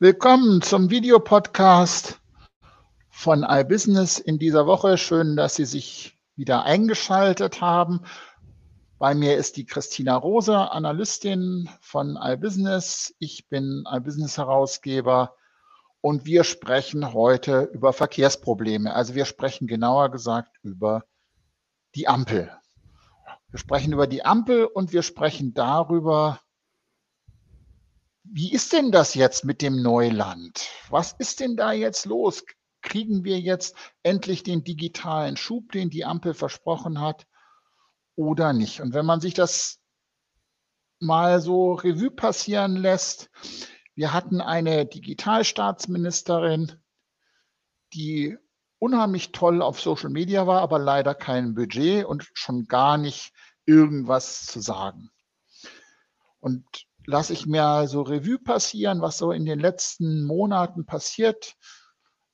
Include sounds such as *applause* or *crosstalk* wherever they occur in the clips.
Willkommen zum Videopodcast von iBusiness in dieser Woche. Schön, dass Sie sich wieder eingeschaltet haben. Bei mir ist die Christina Rose, Analystin von iBusiness. Ich bin iBusiness-Herausgeber und wir sprechen heute über Verkehrsprobleme. Also wir sprechen genauer gesagt über die Ampel. Wir sprechen über die Ampel und wir sprechen darüber, wie ist denn das jetzt mit dem Neuland? Was ist denn da jetzt los? Kriegen wir jetzt endlich den digitalen Schub, den die Ampel versprochen hat, oder nicht? Und wenn man sich das mal so Revue passieren lässt, wir hatten eine Digitalstaatsministerin, die unheimlich toll auf Social Media war, aber leider kein Budget und schon gar nicht irgendwas zu sagen. Und lasse ich mir so Revue passieren, was so in den letzten Monaten passiert.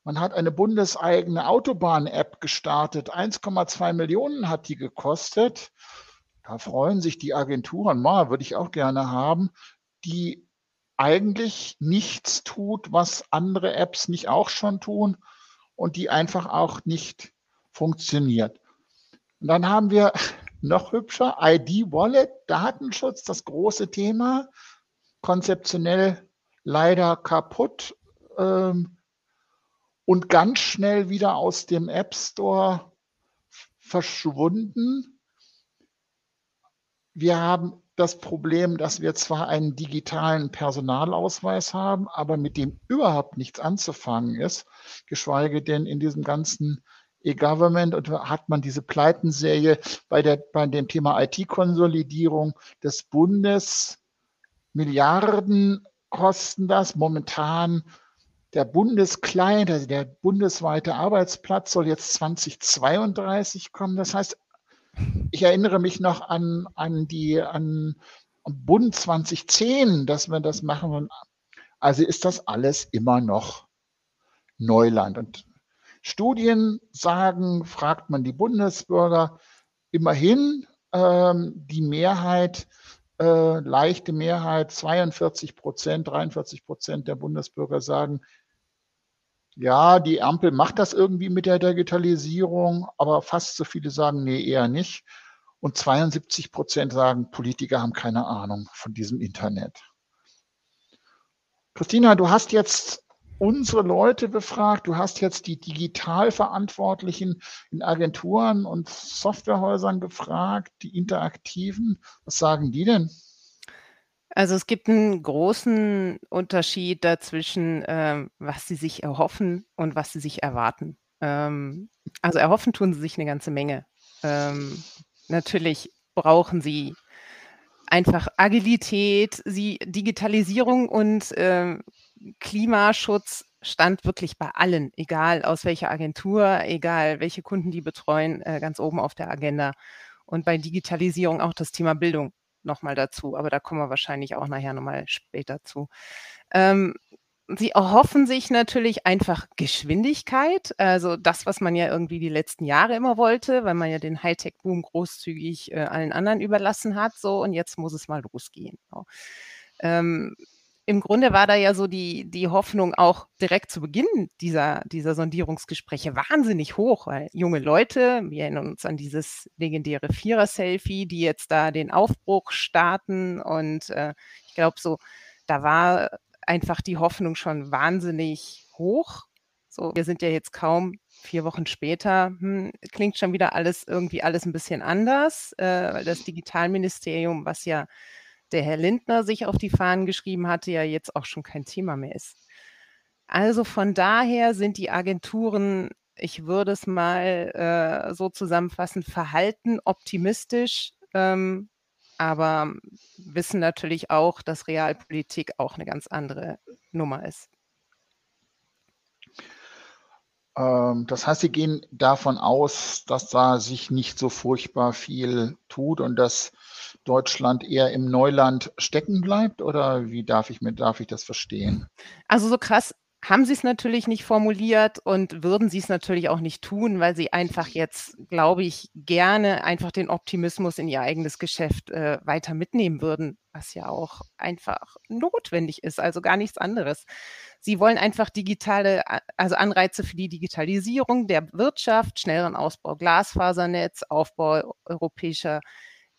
Man hat eine bundeseigene Autobahn-App gestartet. 1,2 Millionen hat die gekostet. Da freuen sich die Agenturen, mal würde ich auch gerne haben, die eigentlich nichts tut, was andere Apps nicht auch schon tun und die einfach auch nicht funktioniert. Und dann haben wir noch hübscher, ID-Wallet, Datenschutz, das große Thema, konzeptionell leider kaputt ähm, und ganz schnell wieder aus dem App Store verschwunden. Wir haben das Problem, dass wir zwar einen digitalen Personalausweis haben, aber mit dem überhaupt nichts anzufangen ist, geschweige denn in diesem ganzen E-Government und hat man diese Pleitenserie bei, der, bei dem Thema IT-Konsolidierung des Bundes. Milliarden kosten das momentan. Der Bundesclient, also der bundesweite Arbeitsplatz soll jetzt 2032 kommen. Das heißt, ich erinnere mich noch an, an die an Bund 2010, dass wir das machen. Also ist das alles immer noch Neuland. Und Studien sagen, fragt man die Bundesbürger, immerhin ähm, die Mehrheit, äh, leichte Mehrheit, 42 Prozent, 43 Prozent der Bundesbürger sagen, ja, die Ampel macht das irgendwie mit der Digitalisierung, aber fast so viele sagen, nee, eher nicht. Und 72 Prozent sagen, Politiker haben keine Ahnung von diesem Internet. Christina, du hast jetzt unsere Leute befragt. Du hast jetzt die Digitalverantwortlichen in Agenturen und Softwarehäusern gefragt, die interaktiven. Was sagen die denn? Also es gibt einen großen Unterschied dazwischen, ähm, was sie sich erhoffen und was sie sich erwarten. Ähm, also erhoffen tun sie sich eine ganze Menge. Ähm, natürlich brauchen sie einfach Agilität, sie Digitalisierung und äh, Klimaschutz stand wirklich bei allen, egal aus welcher Agentur, egal welche Kunden die betreuen, äh, ganz oben auf der Agenda. Und bei Digitalisierung auch das Thema Bildung nochmal dazu, aber da kommen wir wahrscheinlich auch nachher nochmal später zu. Ähm, sie erhoffen sich natürlich einfach Geschwindigkeit, also das, was man ja irgendwie die letzten Jahre immer wollte, weil man ja den Hightech-Boom großzügig äh, allen anderen überlassen hat, so und jetzt muss es mal losgehen. So. Ähm, im Grunde war da ja so die, die Hoffnung auch direkt zu Beginn dieser, dieser Sondierungsgespräche wahnsinnig hoch, weil junge Leute, wir erinnern uns an dieses legendäre Vierer-Selfie, die jetzt da den Aufbruch starten und äh, ich glaube so, da war einfach die Hoffnung schon wahnsinnig hoch. So, wir sind ja jetzt kaum vier Wochen später, hm, klingt schon wieder alles irgendwie alles ein bisschen anders, äh, weil das Digitalministerium, was ja der Herr Lindner sich auf die Fahnen geschrieben hatte, ja jetzt auch schon kein Thema mehr ist. Also von daher sind die Agenturen, ich würde es mal äh, so zusammenfassen, verhalten optimistisch, ähm, aber wissen natürlich auch, dass Realpolitik auch eine ganz andere Nummer ist. Ähm, das heißt, Sie gehen davon aus, dass da sich nicht so furchtbar viel tut und dass Deutschland eher im Neuland stecken bleibt? Oder wie darf ich, mir, darf ich das verstehen? Also so krass haben sie es natürlich nicht formuliert und würden sie es natürlich auch nicht tun, weil sie einfach jetzt, glaube ich, gerne einfach den Optimismus in ihr eigenes Geschäft äh, weiter mitnehmen würden, was ja auch einfach notwendig ist, also gar nichts anderes. Sie wollen einfach digitale, also Anreize für die Digitalisierung der Wirtschaft, schnelleren Ausbau Glasfasernetz, Aufbau europäischer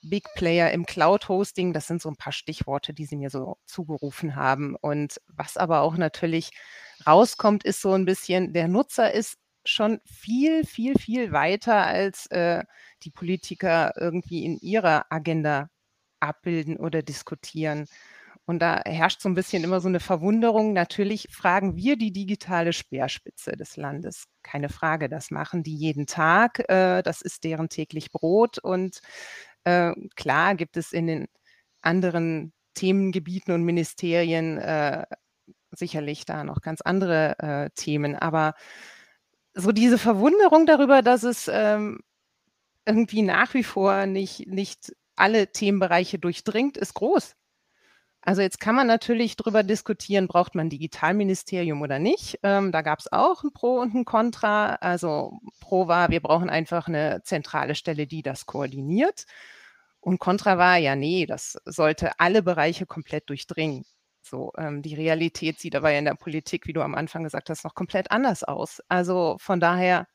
Big Player im Cloud-Hosting. Das sind so ein paar Stichworte, die Sie mir so zugerufen haben. Und was aber auch natürlich rauskommt, ist so ein bisschen, der Nutzer ist schon viel, viel, viel weiter, als äh, die Politiker irgendwie in ihrer Agenda abbilden oder diskutieren. Und da herrscht so ein bisschen immer so eine Verwunderung. Natürlich fragen wir die digitale Speerspitze des Landes. Keine Frage, das machen die jeden Tag. Äh, das ist deren täglich Brot. Und äh, klar gibt es in den anderen Themengebieten und Ministerien äh, sicherlich da noch ganz andere äh, Themen. Aber so diese Verwunderung darüber, dass es ähm, irgendwie nach wie vor nicht, nicht alle Themenbereiche durchdringt, ist groß. Also jetzt kann man natürlich darüber diskutieren, braucht man Digitalministerium oder nicht. Ähm, da gab es auch ein Pro und ein Contra. Also Pro war, wir brauchen einfach eine zentrale Stelle, die das koordiniert. Und Contra war, ja, nee, das sollte alle Bereiche komplett durchdringen. So, ähm, die Realität sieht aber in der Politik, wie du am Anfang gesagt hast, noch komplett anders aus. Also von daher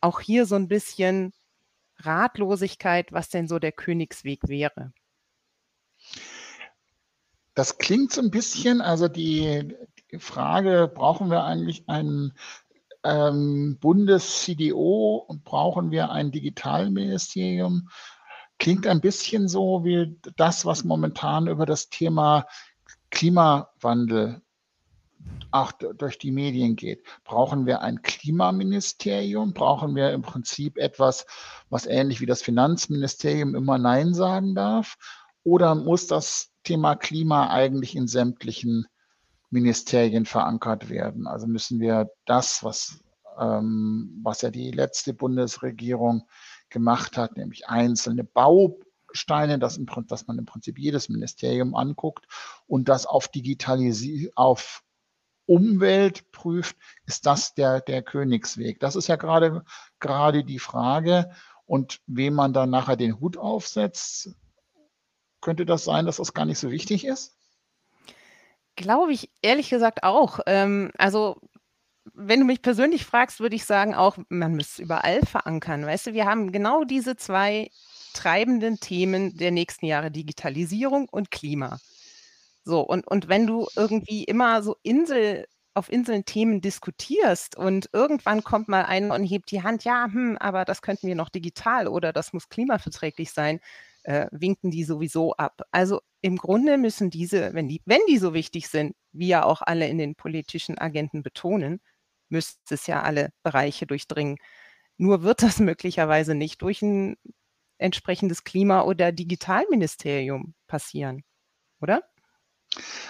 auch hier so ein bisschen Ratlosigkeit, was denn so der Königsweg wäre. Das klingt so ein bisschen, also die, die Frage, brauchen wir eigentlich einen ähm, Bundes-CDO und brauchen wir ein Digitalministerium? Klingt ein bisschen so wie das, was momentan über das Thema Klimawandel auch durch die Medien geht. Brauchen wir ein Klimaministerium? Brauchen wir im Prinzip etwas, was ähnlich wie das Finanzministerium immer Nein sagen darf? Oder muss das Thema Klima eigentlich in sämtlichen Ministerien verankert werden? Also müssen wir das, was, ähm, was ja die letzte Bundesregierung gemacht hat, nämlich einzelne Bausteine, dass, dass man im Prinzip jedes Ministerium anguckt und das auf Digitalisieren, auf Umwelt prüft, ist das der, der Königsweg? Das ist ja gerade, gerade die Frage. Und wem man dann nachher den Hut aufsetzt, könnte das sein, dass das gar nicht so wichtig ist? Glaube ich ehrlich gesagt auch. Ähm, also wenn du mich persönlich fragst, würde ich sagen auch, man müsste es überall verankern. Weißt du, wir haben genau diese zwei treibenden Themen der nächsten Jahre, Digitalisierung und Klima. So, und, und wenn du irgendwie immer so Insel auf Inseln Themen diskutierst und irgendwann kommt mal einer und hebt die Hand, ja, hm, aber das könnten wir noch digital oder das muss klimaverträglich sein, äh, winken die sowieso ab. Also im Grunde müssen diese, wenn die, wenn die so wichtig sind, wie ja auch alle in den politischen Agenten betonen, müsste es ja alle Bereiche durchdringen. Nur wird das *laughs* möglicherweise nicht durch ein entsprechendes Klima- oder Digitalministerium passieren, oder?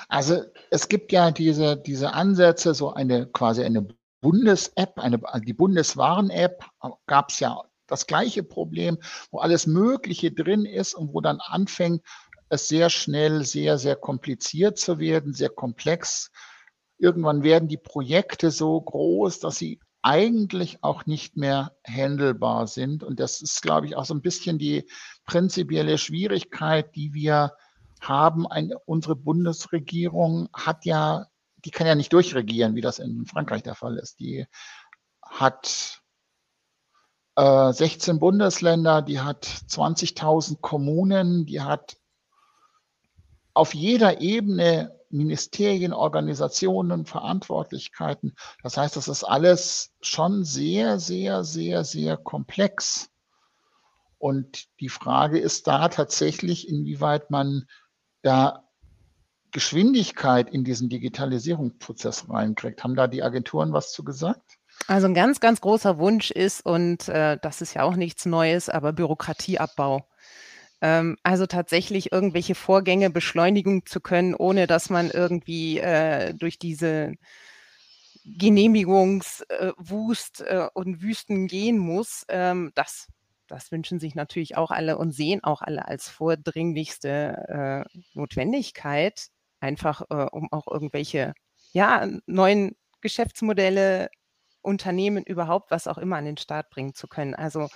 Also es gibt ja diese, diese Ansätze, so eine quasi eine Bundes-App, eine, die Bundeswaren-App gab es ja das gleiche Problem, wo alles Mögliche drin ist und wo dann anfängt, es sehr schnell sehr, sehr kompliziert zu werden, sehr komplex. Irgendwann werden die Projekte so groß, dass sie eigentlich auch nicht mehr handelbar sind. Und das ist, glaube ich, auch so ein bisschen die prinzipielle Schwierigkeit, die wir haben. Ein, unsere Bundesregierung hat ja, die kann ja nicht durchregieren, wie das in Frankreich der Fall ist. Die hat äh, 16 Bundesländer, die hat 20.000 Kommunen, die hat auf jeder Ebene Ministerien, Organisationen, Verantwortlichkeiten. Das heißt, das ist alles schon sehr, sehr, sehr, sehr komplex. Und die Frage ist da tatsächlich, inwieweit man da Geschwindigkeit in diesen Digitalisierungsprozess reinkriegt. Haben da die Agenturen was zu gesagt? Also ein ganz, ganz großer Wunsch ist, und äh, das ist ja auch nichts Neues, aber Bürokratieabbau. Ähm, also tatsächlich irgendwelche Vorgänge beschleunigen zu können, ohne dass man irgendwie äh, durch diese Genehmigungswust äh, äh, und Wüsten gehen muss. Ähm, das das wünschen sich natürlich auch alle und sehen auch alle als vordringlichste äh, Notwendigkeit, einfach äh, um auch irgendwelche ja, neuen Geschäftsmodelle, Unternehmen überhaupt, was auch immer an den Start bringen zu können. Also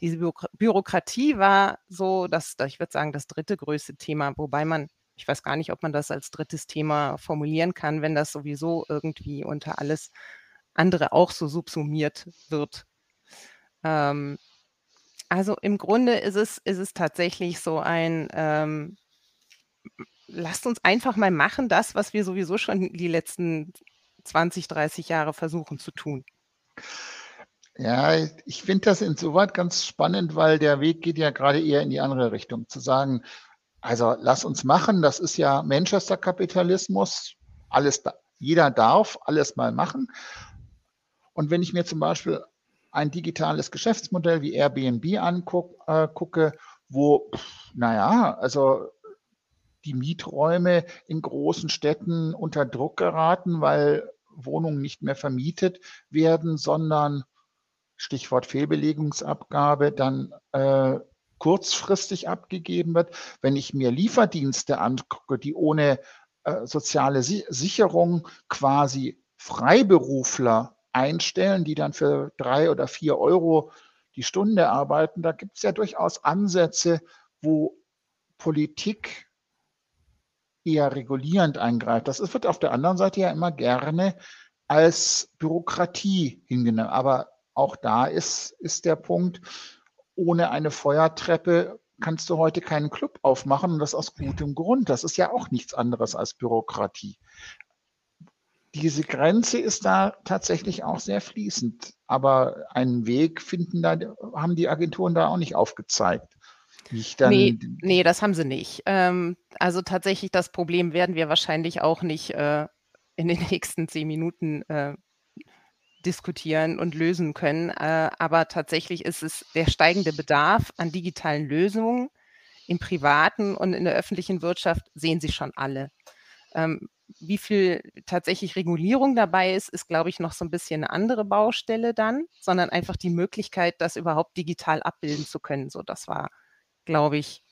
diese Bürokratie war so, dass ich würde sagen, das dritte größte Thema, wobei man, ich weiß gar nicht, ob man das als drittes Thema formulieren kann, wenn das sowieso irgendwie unter alles andere auch so subsumiert wird. Ähm, also im Grunde ist es, ist es tatsächlich so ein, ähm, lasst uns einfach mal machen, das, was wir sowieso schon die letzten 20, 30 Jahre versuchen zu tun. Ja, ich finde das insoweit ganz spannend, weil der Weg geht ja gerade eher in die andere Richtung. Zu sagen, also lass uns machen, das ist ja Manchester-Kapitalismus, alles, jeder darf alles mal machen. Und wenn ich mir zum Beispiel ein digitales Geschäftsmodell wie Airbnb angucke, äh, wo, naja, also die Mieträume in großen Städten unter Druck geraten, weil Wohnungen nicht mehr vermietet werden, sondern Stichwort Fehlbelegungsabgabe, dann äh, kurzfristig abgegeben wird. Wenn ich mir Lieferdienste angucke, die ohne äh, soziale si Sicherung quasi Freiberufler einstellen, die dann für drei oder vier Euro die Stunde arbeiten, da gibt es ja durchaus Ansätze, wo Politik eher regulierend eingreift. Das wird auf der anderen Seite ja immer gerne als Bürokratie hingenommen. Aber auch da ist, ist der Punkt, ohne eine Feuertreppe kannst du heute keinen Club aufmachen und das aus gutem Grund. Das ist ja auch nichts anderes als Bürokratie. Diese Grenze ist da tatsächlich auch sehr fließend, aber einen Weg finden da, haben die Agenturen da auch nicht aufgezeigt. Nee, nee, das haben sie nicht. Ähm, also tatsächlich das Problem werden wir wahrscheinlich auch nicht äh, in den *laughs* nächsten zehn Minuten äh, diskutieren und lösen können. Äh, aber tatsächlich ist es der steigende Bedarf an digitalen Lösungen im privaten und in der öffentlichen Wirtschaft sehen Sie schon alle. Ähm, wie viel tatsächlich Regulierung dabei ist, ist, glaube ich, noch so ein bisschen eine andere Baustelle dann, sondern einfach die Möglichkeit, das überhaupt digital abbilden zu können. So, das war, glaube ich,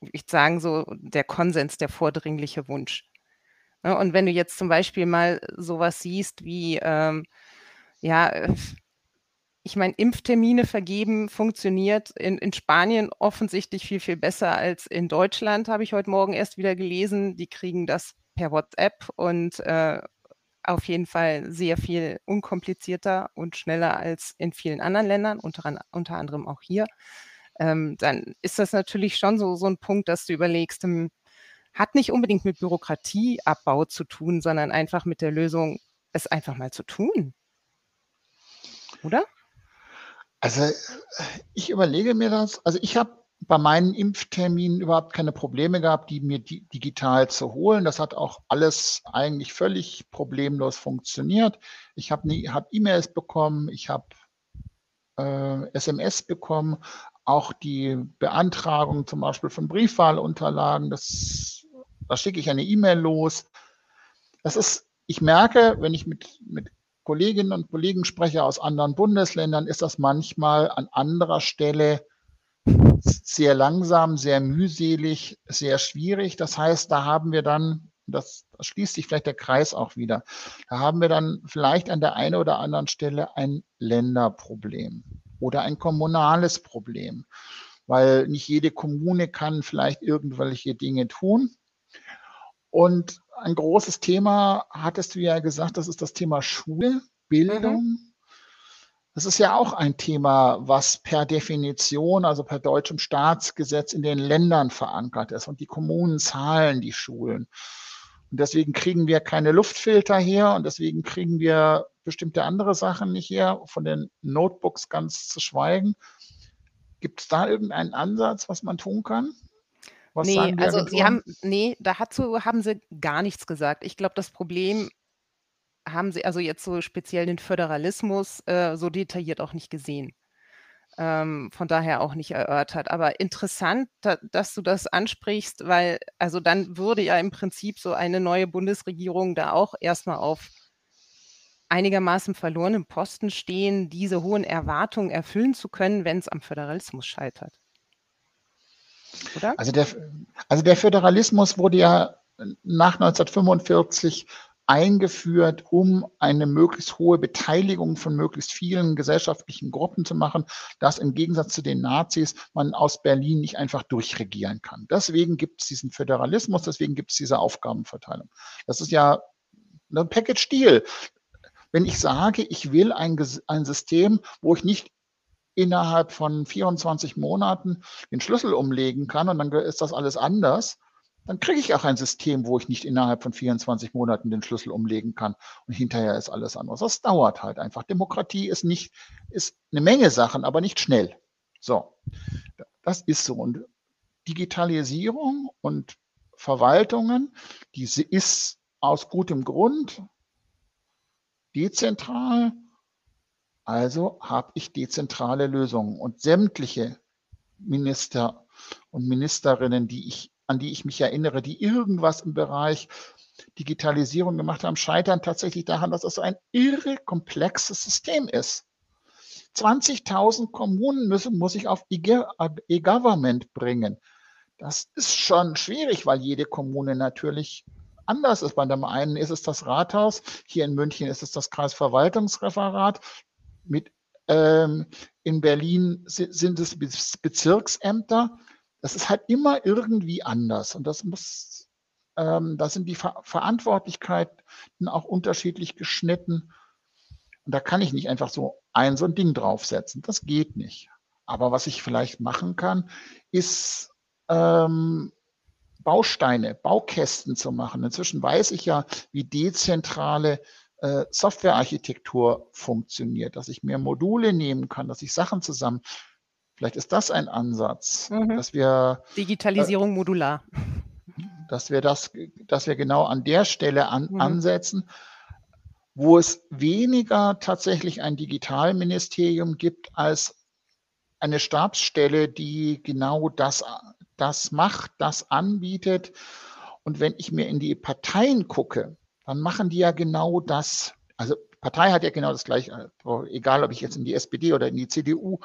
ich sagen so, der Konsens, der vordringliche Wunsch. Ne, und wenn du jetzt zum Beispiel mal sowas siehst wie, ähm, ja, äh, ich meine, Impftermine vergeben funktioniert in, in Spanien offensichtlich viel, viel besser als in Deutschland, habe ich heute Morgen erst wieder gelesen. Die kriegen das per WhatsApp und äh, auf jeden Fall sehr viel unkomplizierter und schneller als in vielen anderen Ländern, unter, unter anderem auch hier. Ähm, dann ist das natürlich schon so, so ein Punkt, dass du überlegst, hm, hat nicht unbedingt mit Bürokratieabbau zu tun, sondern einfach mit der Lösung, es einfach mal zu tun. Oder? Also ich überlege mir das. Also ich habe bei meinen Impfterminen überhaupt keine Probleme gehabt, die mir di digital zu holen. Das hat auch alles eigentlich völlig problemlos funktioniert. Ich habe hab E-Mails bekommen, ich habe äh, SMS bekommen, auch die Beantragung zum Beispiel von Briefwahlunterlagen, das da schicke ich eine E-Mail los. Das ist, ich merke, wenn ich mit, mit Kolleginnen und Kollegen spreche aus anderen Bundesländern, ist das manchmal an anderer Stelle sehr langsam, sehr mühselig, sehr schwierig. Das heißt, da haben wir dann, das, da schließt sich vielleicht der Kreis auch wieder, da haben wir dann vielleicht an der einen oder anderen Stelle ein Länderproblem oder ein kommunales Problem, weil nicht jede Kommune kann vielleicht irgendwelche Dinge tun. Und ein großes Thema, hattest du ja gesagt, das ist das Thema Schulbildung. Mhm. Das ist ja auch ein Thema, was per Definition, also per deutschem Staatsgesetz in den Ländern verankert ist. Und die Kommunen zahlen die Schulen. Und deswegen kriegen wir keine Luftfilter her und deswegen kriegen wir bestimmte andere Sachen nicht her, von den Notebooks ganz zu schweigen. Gibt es da irgendeinen Ansatz, was man tun kann? Was nee, also sie haben, nee, dazu haben sie gar nichts gesagt. Ich glaube, das Problem haben sie also jetzt so speziell den Föderalismus äh, so detailliert auch nicht gesehen. Ähm, von daher auch nicht erörtert. Aber interessant, da, dass du das ansprichst, weil also dann würde ja im Prinzip so eine neue Bundesregierung da auch erstmal auf einigermaßen verlorenem Posten stehen, diese hohen Erwartungen erfüllen zu können, wenn es am Föderalismus scheitert oder? Also der, also der Föderalismus wurde ja nach 1945 eingeführt, um eine möglichst hohe Beteiligung von möglichst vielen gesellschaftlichen Gruppen zu machen, dass im Gegensatz zu den Nazis man aus Berlin nicht einfach durchregieren kann. Deswegen gibt es diesen Föderalismus, deswegen gibt es diese Aufgabenverteilung. Das ist ja ein Package Deal. Wenn ich sage, ich will ein, ein System, wo ich nicht innerhalb von 24 Monaten den Schlüssel umlegen kann und dann ist das alles anders, dann kriege ich auch ein System, wo ich nicht innerhalb von 24 Monaten den Schlüssel umlegen kann und hinterher ist alles anders. Das dauert halt einfach. Demokratie ist nicht, ist eine Menge Sachen, aber nicht schnell. So, das ist so. Und Digitalisierung und Verwaltungen, diese ist aus gutem Grund dezentral. Also habe ich dezentrale Lösungen und sämtliche Minister und Ministerinnen, die ich an die ich mich erinnere, die irgendwas im Bereich Digitalisierung gemacht haben, scheitern tatsächlich daran, dass es so ein irre komplexes System ist. 20.000 Kommunen müssen, muss ich auf E-Government bringen. Das ist schon schwierig, weil jede Kommune natürlich anders ist. Bei dem einen ist es das Rathaus, hier in München ist es das Kreisverwaltungsreferat. Mit, ähm, in Berlin sind es Bezirksämter das ist halt immer irgendwie anders und das muss, ähm, da sind die Ver Verantwortlichkeiten auch unterschiedlich geschnitten. Und da kann ich nicht einfach so ein so ein Ding draufsetzen. Das geht nicht. Aber was ich vielleicht machen kann, ist ähm, Bausteine, Baukästen zu machen. Inzwischen weiß ich ja, wie dezentrale äh, Softwarearchitektur funktioniert, dass ich mehr Module nehmen kann, dass ich Sachen zusammen Vielleicht ist das ein Ansatz, mhm. dass wir Digitalisierung äh, modular. Dass wir das, dass wir genau an der Stelle an, mhm. ansetzen, wo es weniger tatsächlich ein Digitalministerium gibt als eine Stabsstelle, die genau das, das macht, das anbietet. Und wenn ich mir in die Parteien gucke, dann machen die ja genau das. Also Partei hat ja genau das gleiche, egal ob ich jetzt in die SPD oder in die CDU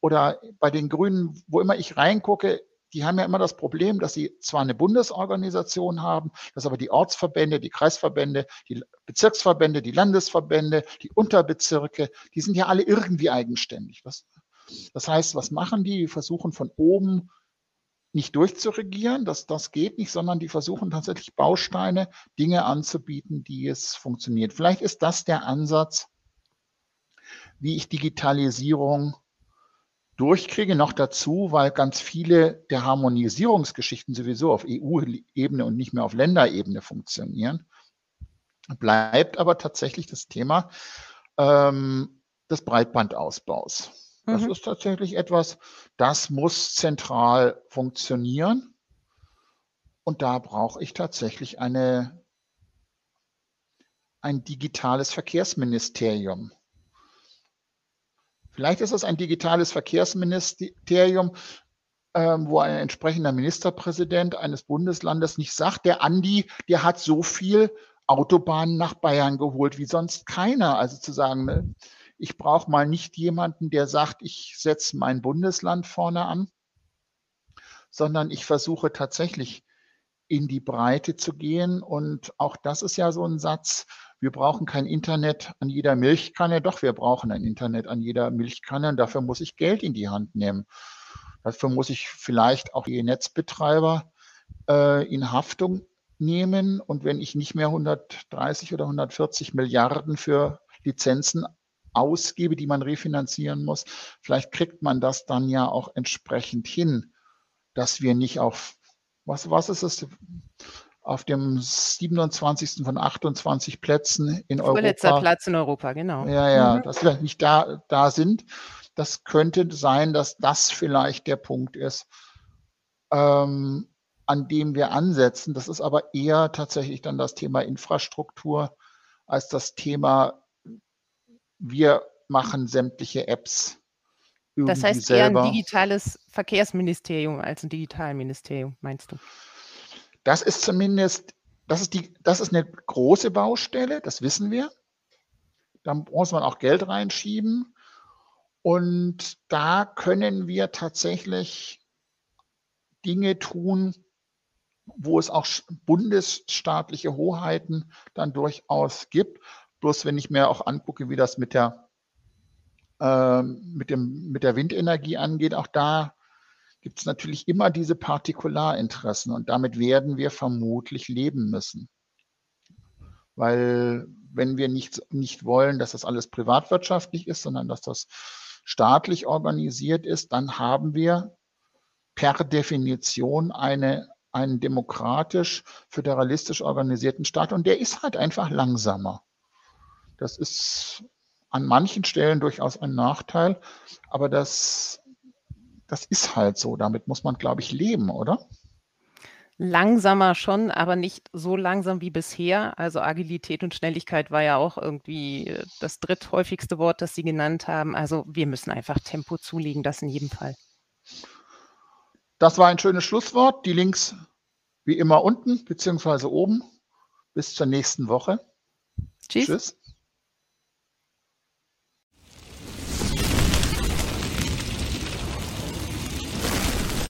oder bei den Grünen, wo immer ich reingucke, die haben ja immer das Problem, dass sie zwar eine Bundesorganisation haben, dass aber die Ortsverbände, die Kreisverbände, die Bezirksverbände, die Landesverbände, die Unterbezirke, die sind ja alle irgendwie eigenständig. Das, das heißt, was machen die? Die versuchen von oben nicht durchzuregieren, das, das geht nicht, sondern die versuchen tatsächlich Bausteine, Dinge anzubieten, die es funktioniert. Vielleicht ist das der Ansatz, wie ich Digitalisierung durchkriege. Noch dazu, weil ganz viele der Harmonisierungsgeschichten sowieso auf EU-Ebene und nicht mehr auf Länderebene funktionieren, bleibt aber tatsächlich das Thema ähm, des Breitbandausbaus. Das mhm. ist tatsächlich etwas, das muss zentral funktionieren. Und da brauche ich tatsächlich eine, ein digitales Verkehrsministerium. Vielleicht ist es ein digitales Verkehrsministerium, ähm, wo ein entsprechender Ministerpräsident eines Bundeslandes nicht sagt, der Andi, der hat so viel Autobahnen nach Bayern geholt wie sonst keiner. Also zu sagen, ne, ich brauche mal nicht jemanden, der sagt, ich setze mein Bundesland vorne an, sondern ich versuche tatsächlich in die Breite zu gehen. Und auch das ist ja so ein Satz, wir brauchen kein Internet an jeder Milchkanne. Doch, wir brauchen ein Internet an jeder Milchkanne und dafür muss ich Geld in die Hand nehmen. Dafür muss ich vielleicht auch die Netzbetreiber äh, in Haftung nehmen. Und wenn ich nicht mehr 130 oder 140 Milliarden für Lizenzen ausgebe, die man refinanzieren muss, vielleicht kriegt man das dann ja auch entsprechend hin, dass wir nicht auf, was, was ist es, auf dem 27. von 28 Plätzen in Europa. Vorletzter Platz in Europa, genau. Ja, ja, mhm. dass wir nicht da, da sind. Das könnte sein, dass das vielleicht der Punkt ist, ähm, an dem wir ansetzen. Das ist aber eher tatsächlich dann das Thema Infrastruktur als das Thema wir machen sämtliche Apps. Das heißt selber. eher ein digitales Verkehrsministerium als ein Digitalministerium, meinst du? Das ist zumindest, das ist, die, das ist eine große Baustelle, das wissen wir. Da muss man auch Geld reinschieben. Und da können wir tatsächlich Dinge tun, wo es auch bundesstaatliche Hoheiten dann durchaus gibt. Bloß wenn ich mir auch angucke, wie das mit der, äh, mit dem, mit der Windenergie angeht, auch da gibt es natürlich immer diese Partikularinteressen und damit werden wir vermutlich leben müssen. Weil wenn wir nicht, nicht wollen, dass das alles privatwirtschaftlich ist, sondern dass das staatlich organisiert ist, dann haben wir per Definition eine, einen demokratisch, föderalistisch organisierten Staat und der ist halt einfach langsamer. Das ist an manchen Stellen durchaus ein Nachteil, aber das, das ist halt so. Damit muss man, glaube ich, leben, oder? Langsamer schon, aber nicht so langsam wie bisher. Also Agilität und Schnelligkeit war ja auch irgendwie äh, das dritthäufigste Wort, das Sie genannt haben. Also wir müssen einfach Tempo zulegen, das in jedem Fall. Das war ein schönes Schlusswort. Die Links wie immer unten beziehungsweise oben. Bis zur nächsten Woche. Tschüss. Tschüss.